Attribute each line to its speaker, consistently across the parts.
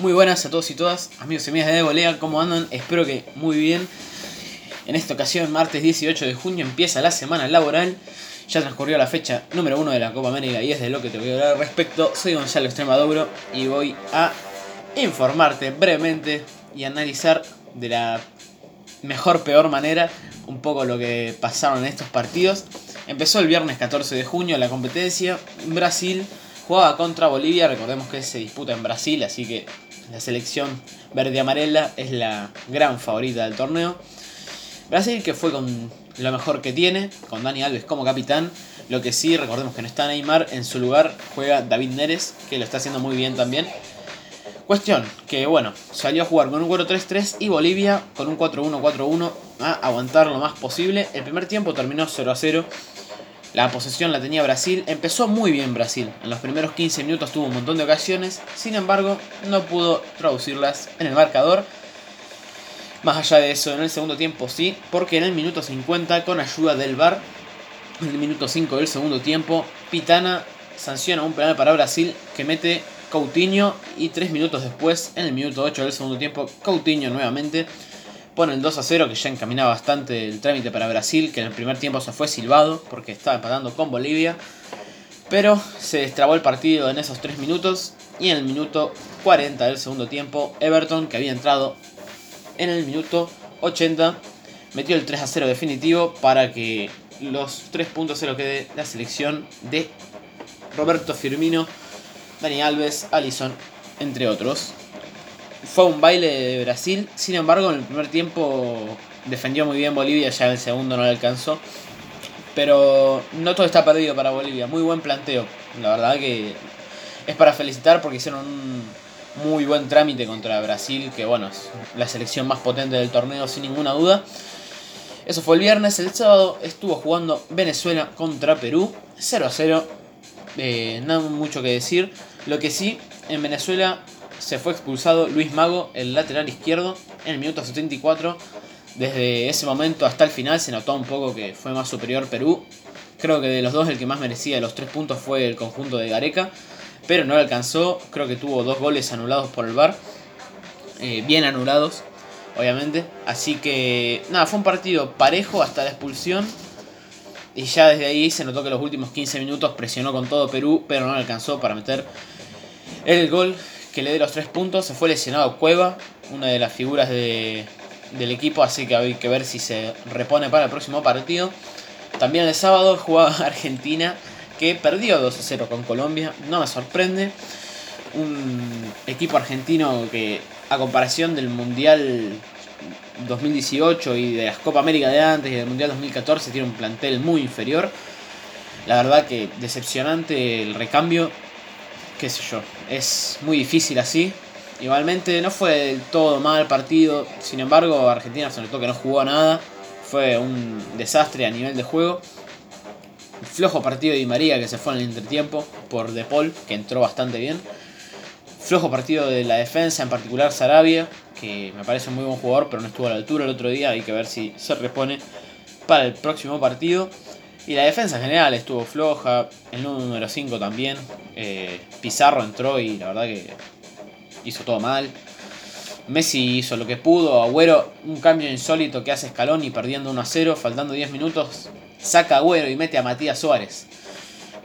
Speaker 1: Muy buenas a todos y todas, amigos y amigas de Volea, ¿cómo andan? Espero que muy bien. En esta ocasión, martes 18 de junio, empieza la semana laboral. Ya transcurrió la fecha número 1 de la Copa América y es de lo que te voy a hablar al respecto. Soy Gonzalo Extremaduro y voy a informarte brevemente y analizar de la mejor, peor manera un poco lo que pasaron en estos partidos. Empezó el viernes 14 de junio la competencia. Brasil jugaba contra Bolivia, recordemos que se disputa en Brasil, así que la selección verde-amarela es la gran favorita del torneo. Brasil que fue con lo mejor que tiene, con Dani Alves como capitán. Lo que sí, recordemos que no está Neymar, en su lugar juega David Neres, que lo está haciendo muy bien también. Cuestión, que bueno, salió a jugar con un 4-3-3 y Bolivia con un 4-1-4-1 a aguantar lo más posible. El primer tiempo terminó 0-0. La posesión la tenía Brasil. Empezó muy bien Brasil. En los primeros 15 minutos tuvo un montón de ocasiones. Sin embargo, no pudo traducirlas en el marcador. Más allá de eso, en el segundo tiempo sí, porque en el minuto 50, con ayuda del VAR, en el minuto 5 del segundo tiempo, Pitana sanciona un penal para Brasil que mete Coutinho y 3 minutos después, en el minuto 8 del segundo tiempo, Coutinho nuevamente pone el 2 a 0 que ya encaminaba bastante el trámite para Brasil, que en el primer tiempo se fue silbado porque estaba empatando con Bolivia. Pero se destrabó el partido en esos 3 minutos y en el minuto 40 del segundo tiempo Everton, que había entrado en el minuto 80, metió el 3 a 0 definitivo para que los 3 puntos se lo quede la selección de Roberto Firmino, Dani Alves, Alison, entre otros. Fue un baile de Brasil, sin embargo en el primer tiempo defendió muy bien Bolivia, ya en el segundo no le alcanzó. Pero no todo está perdido para Bolivia, muy buen planteo. La verdad que es para felicitar porque hicieron un muy buen trámite contra Brasil, que bueno, es la selección más potente del torneo sin ninguna duda. Eso fue el viernes, el sábado estuvo jugando Venezuela contra Perú, 0 a 0. Eh, nada mucho que decir. Lo que sí, en Venezuela se fue expulsado Luis Mago, el lateral izquierdo, en el minuto 74. Desde ese momento hasta el final se notó un poco que fue más superior Perú. Creo que de los dos el que más merecía los tres puntos fue el conjunto de Gareca, pero no le alcanzó. Creo que tuvo dos goles anulados por el VAR, eh, bien anulados, obviamente. Así que nada, fue un partido parejo hasta la expulsión. Y ya desde ahí se notó que los últimos 15 minutos presionó con todo Perú, pero no alcanzó para meter el gol que le dé los tres puntos. Se fue lesionado Cueva, una de las figuras de, del equipo, así que hay que ver si se repone para el próximo partido. También el sábado jugaba Argentina, que perdió 2 a 0 con Colombia. No me sorprende. Un equipo argentino que, a comparación del Mundial 2018 y de las Copa América de antes y del Mundial 2014, tiene un plantel muy inferior. La verdad que decepcionante el recambio. Qué sé yo, es muy difícil así. Igualmente no fue del todo mal partido. Sin embargo, Argentina se notó que no jugó nada. Fue un desastre a nivel de juego. Flojo partido de Di María que se fue en el entretiempo por De Paul, que entró bastante bien. Flojo partido de la defensa, en particular Sarabia, que me parece un muy buen jugador, pero no estuvo a la altura el otro día. Hay que ver si se repone para el próximo partido. Y la defensa en general estuvo floja. El número 5 también. Eh, Pizarro entró y la verdad que hizo todo mal. Messi hizo lo que pudo. Agüero, un cambio insólito que hace Scaloni perdiendo 1 a 0. Faltando 10 minutos. Saca Agüero y mete a Matías Suárez.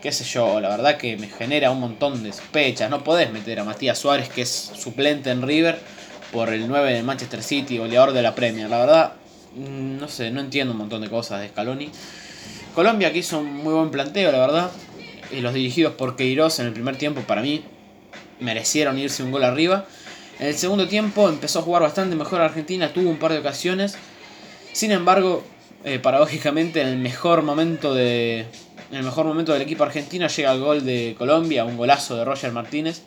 Speaker 1: Qué sé yo, la verdad que me genera un montón de sospechas. No podés meter a Matías Suárez, que es suplente en River, por el 9 de Manchester City, goleador de la Premier. La verdad, mm, no sé, no entiendo un montón de cosas de Scaloni. Colombia que hizo un muy buen planteo, la verdad. Y los dirigidos por Queiroz en el primer tiempo, para mí, merecieron irse un gol arriba. En el segundo tiempo empezó a jugar bastante mejor Argentina, tuvo un par de ocasiones. Sin embargo, eh, paradójicamente, en el mejor momento de. En el mejor momento del equipo argentino llega el gol de Colombia, un golazo de Roger Martínez,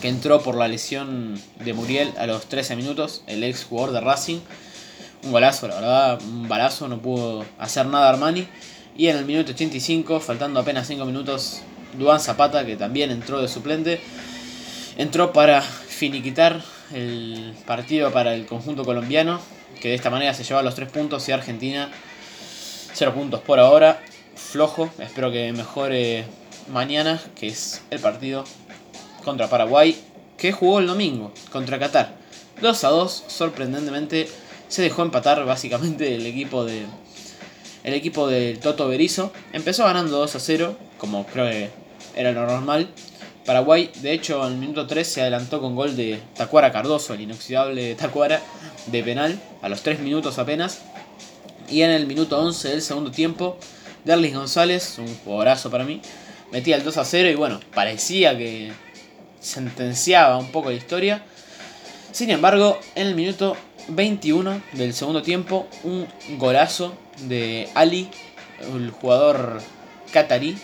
Speaker 1: que entró por la lesión de Muriel a los 13 minutos, el ex jugador de Racing. Un golazo, la verdad, un balazo, no pudo hacer nada Armani. Y en el minuto 85, faltando apenas 5 minutos, Duan Zapata, que también entró de suplente, entró para finiquitar el partido para el conjunto colombiano, que de esta manera se lleva los 3 puntos y Argentina 0 puntos por ahora. Flojo, espero que mejore mañana, que es el partido contra Paraguay, que jugó el domingo contra Qatar. 2 a 2, sorprendentemente se dejó empatar básicamente el equipo de el equipo del Toto Berizo. Empezó ganando 2 a 0, como creo que era lo normal. Paraguay, de hecho, en el minuto 3 se adelantó con gol de Tacuara Cardoso, el inoxidable Tacuara, de penal, a los 3 minutos apenas. Y en el minuto 11 del segundo tiempo, Derlis González, un jugadorazo para mí, metía el 2 a 0 y bueno, parecía que sentenciaba un poco la historia. Sin embargo, en el minuto 21 del segundo tiempo, un golazo de Ali, el jugador catarí,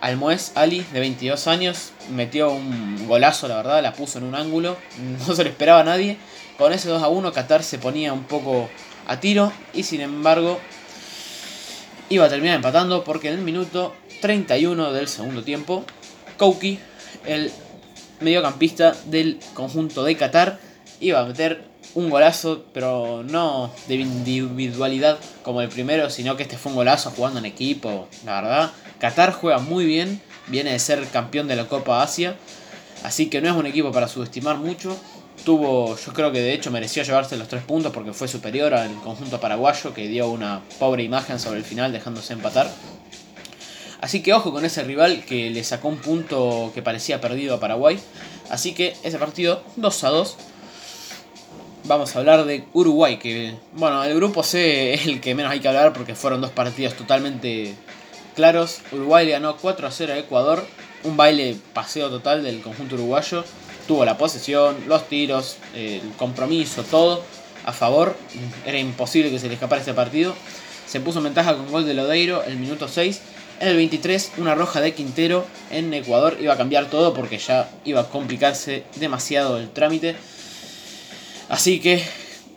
Speaker 1: Almoez Ali, de 22 años, metió un golazo, la verdad, la puso en un ángulo, no se lo esperaba a nadie. Con ese 2 a 1, Qatar se ponía un poco a tiro y sin embargo iba a terminar empatando porque en el minuto 31 del segundo tiempo, Kouki, el mediocampista del conjunto de Qatar, iba a meter un golazo, pero no de individualidad como el primero, sino que este fue un golazo jugando en equipo, la verdad. Qatar juega muy bien, viene de ser campeón de la Copa Asia, así que no es un equipo para subestimar mucho. Tuvo, yo creo que de hecho mereció llevarse los tres puntos porque fue superior al conjunto paraguayo que dio una pobre imagen sobre el final dejándose empatar. Así que ojo con ese rival que le sacó un punto que parecía perdido a Paraguay. Así que ese partido 2 a 2 vamos a hablar de Uruguay, que bueno, el grupo C es el que menos hay que hablar porque fueron dos partidos totalmente claros. Uruguay ganó 4 a 0 a Ecuador, un baile paseo total del conjunto uruguayo. Tuvo la posesión, los tiros, el compromiso, todo a favor. Era imposible que se le escapara este partido. Se puso en ventaja con gol de Lodeiro el minuto 6. En el 23, una roja de Quintero en Ecuador iba a cambiar todo porque ya iba a complicarse demasiado el trámite. Así que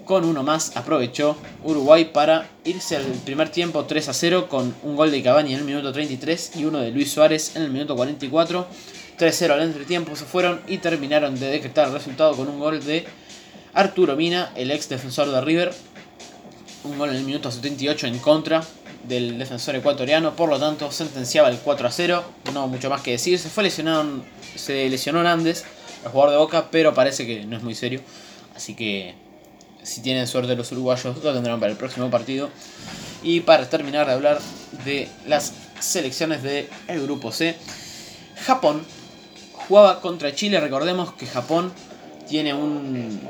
Speaker 1: con uno más aprovechó Uruguay para irse al primer tiempo 3 a 0 con un gol de Cavani en el minuto 33 y uno de Luis Suárez en el minuto 44. 3-0 al entretiempo se fueron y terminaron de decretar el resultado con un gol de Arturo Mina, el ex defensor de River. Un gol en el minuto 78 en contra del defensor ecuatoriano, por lo tanto sentenciaba el 4 a 0. No mucho más que decir, se fue lesionado, se lesionó Nández, el jugador de Boca, pero parece que no es muy serio. Así que si tienen suerte los uruguayos lo tendrán para el próximo partido. Y para terminar de hablar de las selecciones del grupo C, Japón jugaba contra Chile. Recordemos que Japón tiene un...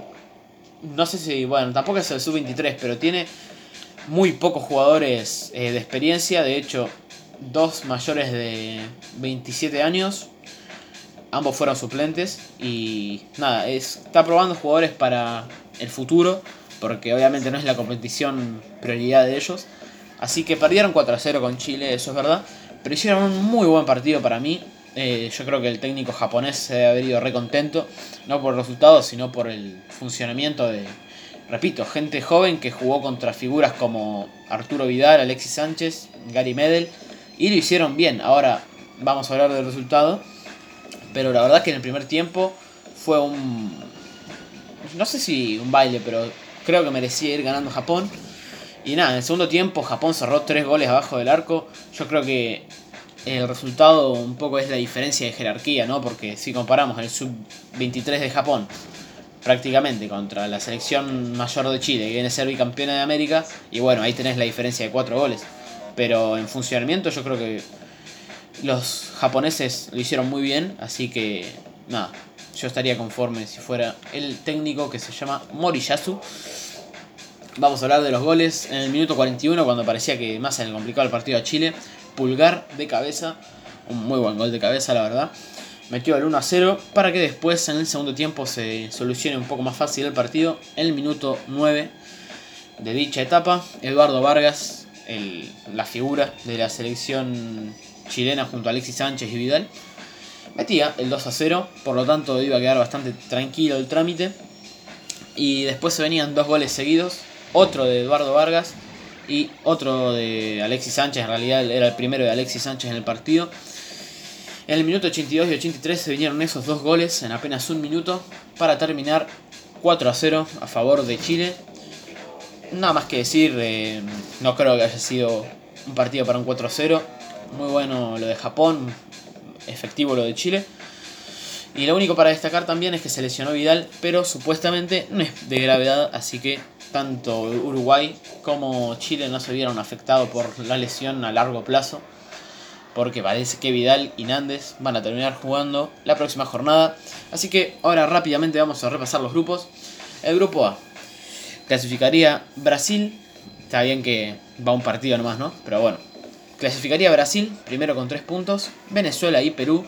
Speaker 1: No sé si, bueno, tampoco es el sub-23, pero tiene muy pocos jugadores eh, de experiencia. De hecho, dos mayores de 27 años ambos fueron suplentes y nada, es, está probando jugadores para el futuro, porque obviamente no es la competición prioridad de ellos. Así que perdieron 4 a 0 con Chile, eso es verdad, pero hicieron un muy buen partido para mí. Eh, yo creo que el técnico japonés se debe haber re contento, no por el resultado, sino por el funcionamiento de, repito, gente joven que jugó contra figuras como Arturo Vidal, Alexis Sánchez, Gary Medel, y lo hicieron bien. Ahora vamos a hablar del resultado pero la verdad que en el primer tiempo fue un... No sé si un baile, pero creo que merecía ir ganando Japón. Y nada, en el segundo tiempo Japón cerró tres goles abajo del arco. Yo creo que el resultado un poco es la diferencia de jerarquía, ¿no? Porque si comparamos el sub-23 de Japón prácticamente contra la selección mayor de Chile, que viene a ser bicampeona de América, y bueno, ahí tenés la diferencia de cuatro goles. Pero en funcionamiento yo creo que los japoneses lo hicieron muy bien, así que nada, yo estaría conforme si fuera el técnico que se llama Moriyasu. Vamos a hablar de los goles en el minuto 41, cuando parecía que más le complicado el partido a Chile. Pulgar de cabeza, un muy buen gol de cabeza, la verdad. Metió el 1 a 0 para que después en el segundo tiempo se solucione un poco más fácil el partido. En el minuto 9 de dicha etapa, Eduardo Vargas, la figura de la selección chilena junto a Alexis Sánchez y Vidal. Metía el 2 a 0, por lo tanto iba a quedar bastante tranquilo el trámite. Y después se venían dos goles seguidos, otro de Eduardo Vargas y otro de Alexis Sánchez, en realidad era el primero de Alexis Sánchez en el partido. En el minuto 82 y 83 se vinieron esos dos goles en apenas un minuto para terminar 4 a 0 a favor de Chile. Nada más que decir, eh, no creo que haya sido un partido para un 4 a 0 muy bueno lo de Japón, efectivo lo de Chile. Y lo único para destacar también es que se lesionó Vidal, pero supuestamente no es de gravedad, así que tanto Uruguay como Chile no se vieron afectados por la lesión a largo plazo, porque parece que Vidal y Nández van a terminar jugando la próxima jornada. Así que ahora rápidamente vamos a repasar los grupos. El grupo A clasificaría Brasil, está bien que va un partido nomás, ¿no? Pero bueno, clasificaría Brasil, primero con 3 puntos, Venezuela y Perú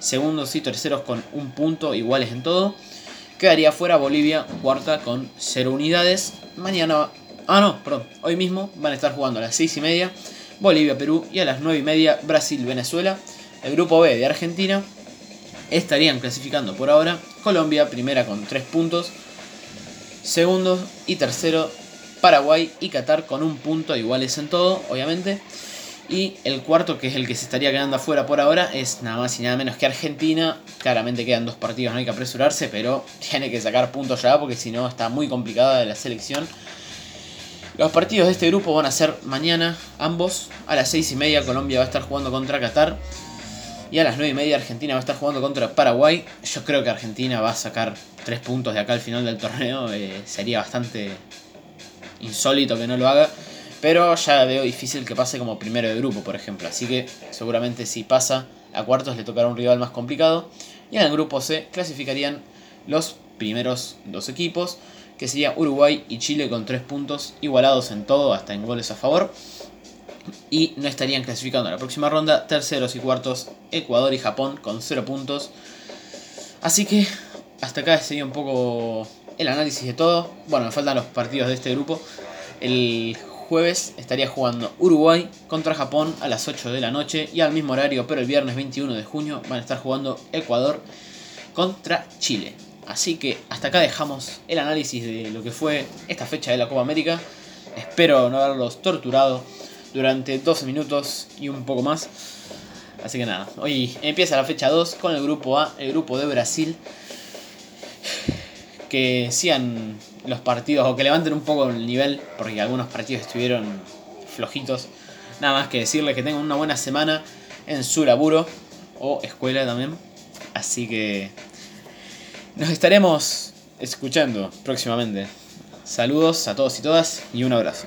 Speaker 1: segundos y terceros con un punto iguales en todo. Quedaría fuera Bolivia, cuarta con 0 unidades. Mañana, ah no, perdón, hoy mismo van a estar jugando a las 6 y media Bolivia, Perú y a las 9 y media Brasil, Venezuela. El grupo B de Argentina estarían clasificando por ahora Colombia, primera con 3 puntos. Segundo y tercero Paraguay y Qatar con un punto iguales en todo, obviamente. Y el cuarto, que es el que se estaría quedando afuera por ahora, es nada más y nada menos que Argentina. Claramente quedan dos partidos, no hay que apresurarse, pero tiene que sacar puntos ya porque si no está muy complicada la selección. Los partidos de este grupo van a ser mañana, ambos. A las 6 y media Colombia va a estar jugando contra Qatar. Y a las 9 y media Argentina va a estar jugando contra Paraguay. Yo creo que Argentina va a sacar tres puntos de acá al final del torneo. Eh, sería bastante insólito que no lo haga. Pero ya veo difícil que pase como primero de grupo, por ejemplo. Así que seguramente si pasa a cuartos le tocará un rival más complicado. Y en el grupo C clasificarían los primeros dos equipos, que sería Uruguay y Chile con tres puntos igualados en todo, hasta en goles a favor. Y no estarían clasificando a la próxima ronda terceros y cuartos Ecuador y Japón con cero puntos. Así que hasta acá sería un poco el análisis de todo. Bueno, me faltan los partidos de este grupo. El jueves estaría jugando Uruguay contra Japón a las 8 de la noche y al mismo horario, pero el viernes 21 de junio van a estar jugando Ecuador contra Chile. Así que hasta acá dejamos el análisis de lo que fue esta fecha de la Copa América. Espero no haberlos torturado durante 12 minutos y un poco más. Así que nada, hoy empieza la fecha 2 con el grupo A, el grupo de Brasil. Que sigan los partidos o que levanten un poco el nivel, porque algunos partidos estuvieron flojitos. Nada más que decirles que tengan una buena semana en su laburo o escuela también. Así que nos estaremos escuchando próximamente. Saludos a todos y todas y un abrazo.